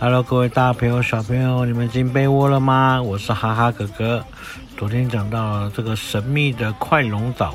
Hello，各位大朋友、小朋友，你们进被窝了吗？我是哈哈哥哥。昨天讲到了这个神秘的快龙岛，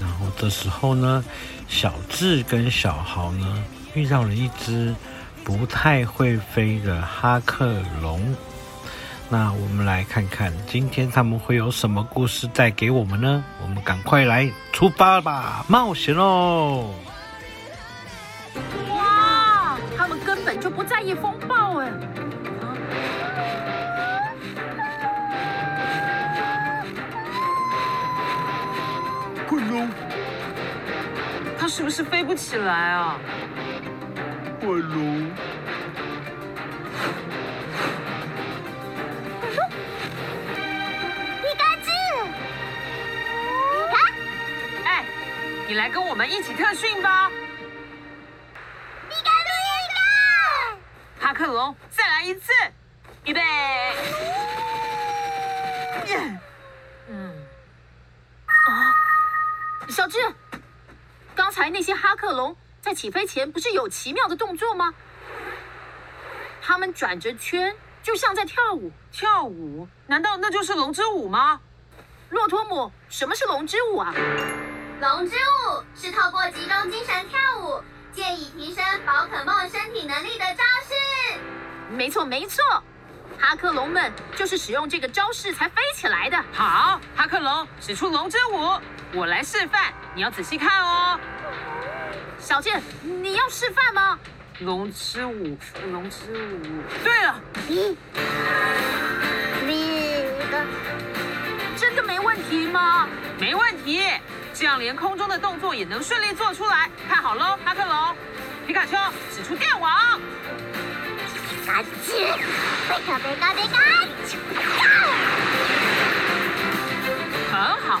然后这时候呢，小智跟小豪呢遇到了一只不太会飞的哈克龙。那我们来看看今天他们会有什么故事带给我们呢？我们赶快来出发吧，冒险喽！本就不在意风暴哎！快龙，它是不是飞不起来啊？快龙。你来跟我们一起特训吧！哈克龙，再来一次！预备！嗯，啊，小智，刚才那些哈克龙在起飞前不是有奇妙的动作吗？他们转着圈，就像在跳舞。跳舞？难道那就是龙之舞吗？洛托姆，什么是龙之舞啊？龙之舞是透过集中精神跳舞，借以提升宝可梦身体能力的招式。没错没错，哈克龙们就是使用这个招式才飞起来的。好，哈克龙使出龙之舞，我来示范，你要仔细看哦。小健，你要示范吗？龙之舞，龙之舞。对了，嗯，真的没问题吗？没问题。这样连空中的动作也能顺利做出来，看好喽，哈克龙，皮卡丘使出电网，皮卡卡卡，很好，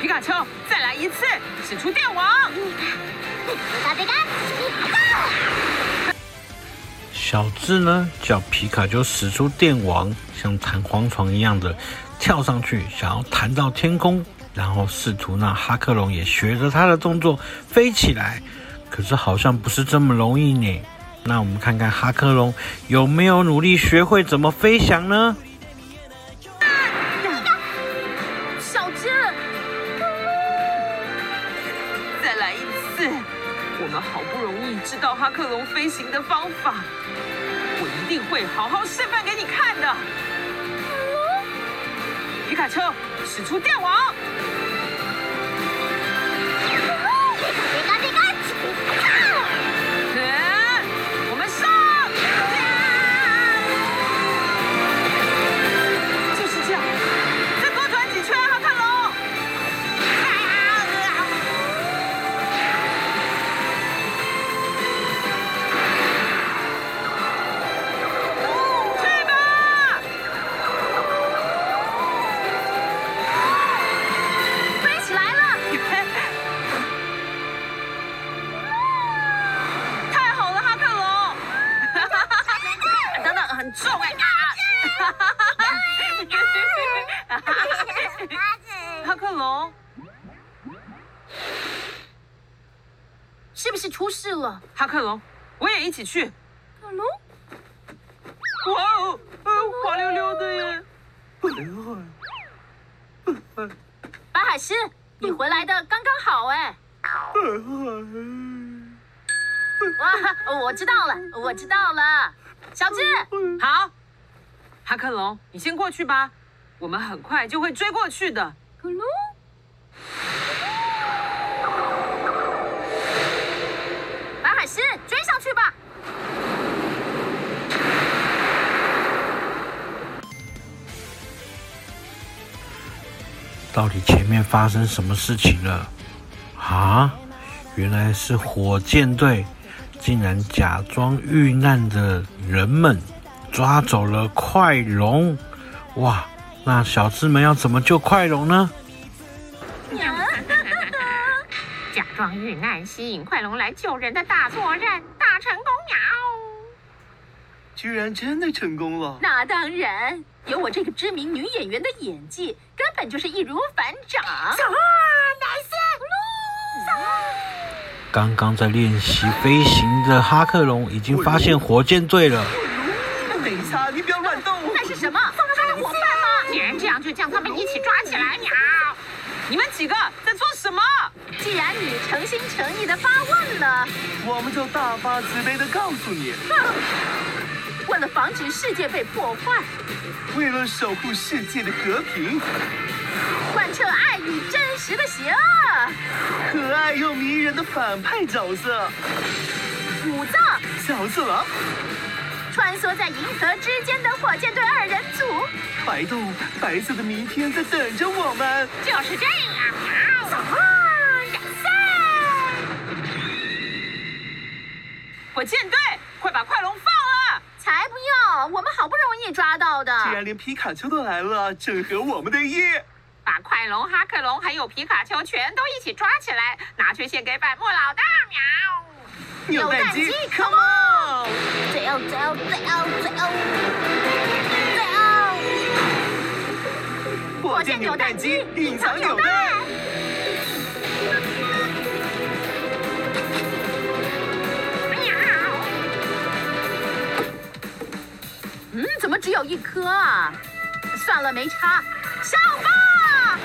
皮卡丘，再来一次，使出电网！小智呢，叫皮卡丘使出电网，像弹簧床一样的跳上去，想要弹到天空，然后试图让哈克龙也学着他的动作飞起来。可是好像不是这么容易呢。那我们看看哈克龙有没有努力学会怎么飞翔呢？知道哈克龙飞行的方法，我一定会好好示范给你看的。皮卡丘，使出电网。是不是出事了？哈克龙，我也一起去。克龙，哇哦，滑溜溜的耶！巴海狮，你回来的刚刚好哎。哇，我知道了，我知道了。小智，好。哈克龙，你先过去吧，我们很快就会追过去的。到底前面发生什么事情了？啊，原来是火箭队竟然假装遇难的人们抓走了快龙！哇，那小智们要怎么救快龙呢？假装遇难，吸引快龙来救人的大作战大成功呀！居然真的成功了！那当然，有我这个知名女演员的演技，根本就是易如反掌。走啊，男生，小二。刚刚在练习飞行的哈克龙已经发现火箭队了。等一下，你不要乱动！那是什么？他的伙伴吗？既然这样，就将他们一起抓起来！鸟！你们几个在做什么？既然你诚心诚意的发问了，我们就大发慈悲的告诉你。为了防止世界被破坏，为了守护世界的和平，贯彻爱与真实的邪恶，可爱又迷人的反派角色，武藏。小次郎，穿梭在银河之间的火箭队二人组，白洞，白色的明天在等着我们。就是这样，火箭队，快把快龙放！我们好不容易抓到的。既然连皮卡丘都来了，正合我们的意。把快龙、哈克龙还有皮卡丘全都一起抓起来，拿去献给百慕老大！喵！扭蛋机，Come on！最欧，最欧，最欧，最欧，最欧！火箭扭蛋机，隐藏扭蛋。一颗啊？算了，没差。上吧！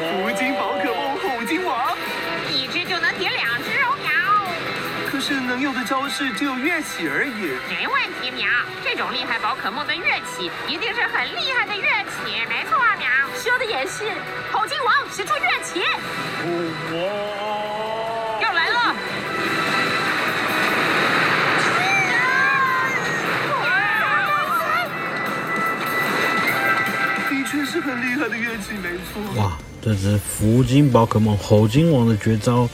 胡金宝可梦虎鲸王，一只就能叠两只哦，喵！可是能用的招式只有乐起而已。没问题，喵！这种厉害宝可梦的乐起一定是很厉害的乐起，没错，喵！说的也是，虎鲸王使出乐起。要是很厉害的乐器，没错。哇，这只福金宝可梦吼鲸王的绝招，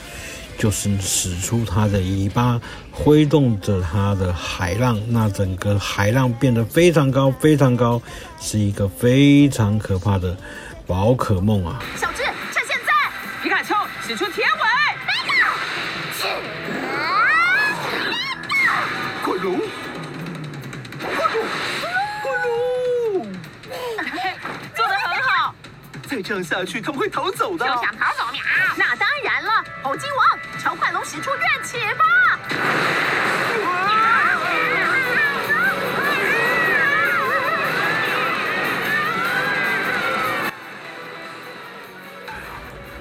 就是使出它的尾巴，挥动着它的海浪，那整个海浪变得非常高，非常高，是一个非常可怕的宝可梦啊！小智，趁现在！皮卡丘使出铁尾！快这样下去，他们会逃走的就。想逃走，喵！那当然了，虎鲸王朝快龙使出怨气吧！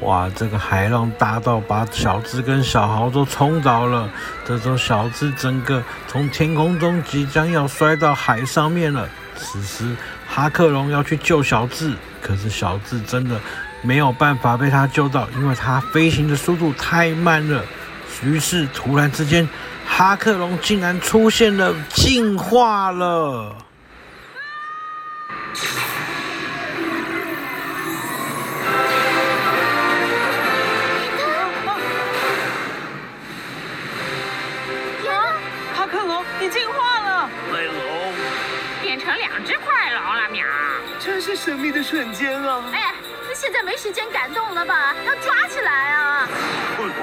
哇，这个海浪大到把小智跟小豪都冲倒了。这时候小智整个从天空中即将要摔到海上面了。此时哈克龙要去救小智，可是小智真的没有办法被他救到，因为他飞行的速度太慢了。于是突然之间，哈克龙竟然出现了，进化了。哈克龙，你进化了！雷龙，变成两只快龙了，喵！真是神秘的瞬间啊！哎，那现在没时间感动了吧？要抓起来啊！快龙，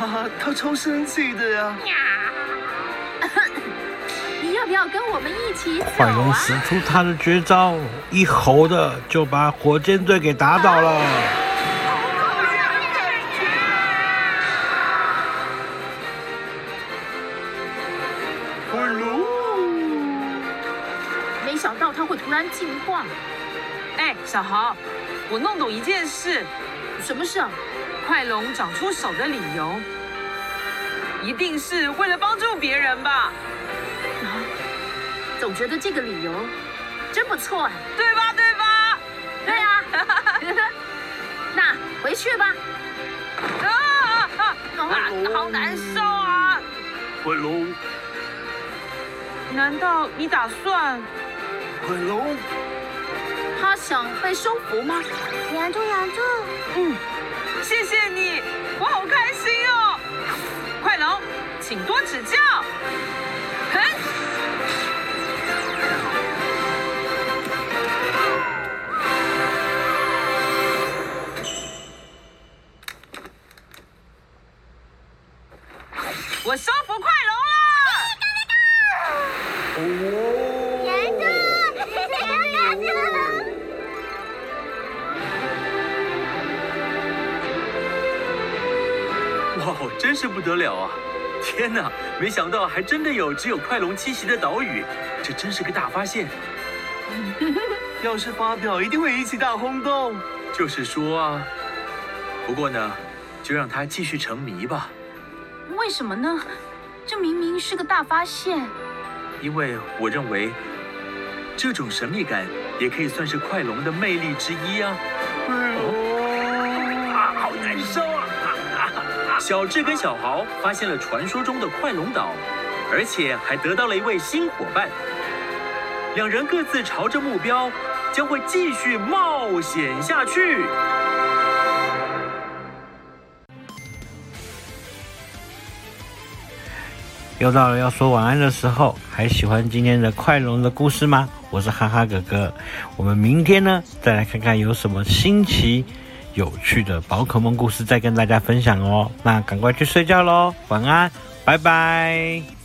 快！哇，他超生气的呀！喵！你要不要跟我们一起走快龙啊？使出他的绝招，一吼的就把火箭队给打倒了。突然进化，哎，小豪，我弄懂一件事：什么事啊？快龙长出手的理由，一定是为了帮助别人吧？啊，总觉得这个理由真不错哎。对吧？对吧？对啊，那回去吧。啊啊啊！啊，好难受啊！快龙，难道你打算？快龙，他想被收服吗？拦住，拦住！嗯，谢谢你，我好开心哦！快龙，请多指教。我收服快龙。是不得了啊！天哪，没想到还真的有只有快龙栖息的岛屿，这真是个大发现。要是发表，一定会引起大轰动。就是说啊，不过呢，就让它继续沉迷吧。为什么呢？这明明是个大发现。因为我认为，这种神秘感也可以算是快龙的魅力之一啊。哦，啊，好难受啊！小智跟小豪发现了传说中的快龙岛，而且还得到了一位新伙伴。两人各自朝着目标，将会继续冒险下去。又到了要说晚安的时候，还喜欢今天的快龙的故事吗？我是哈哈哥哥，我们明天呢，再来看看有什么新奇有趣的宝可梦故事，再跟大家分享哦。那赶快去睡觉喽，晚安，拜拜。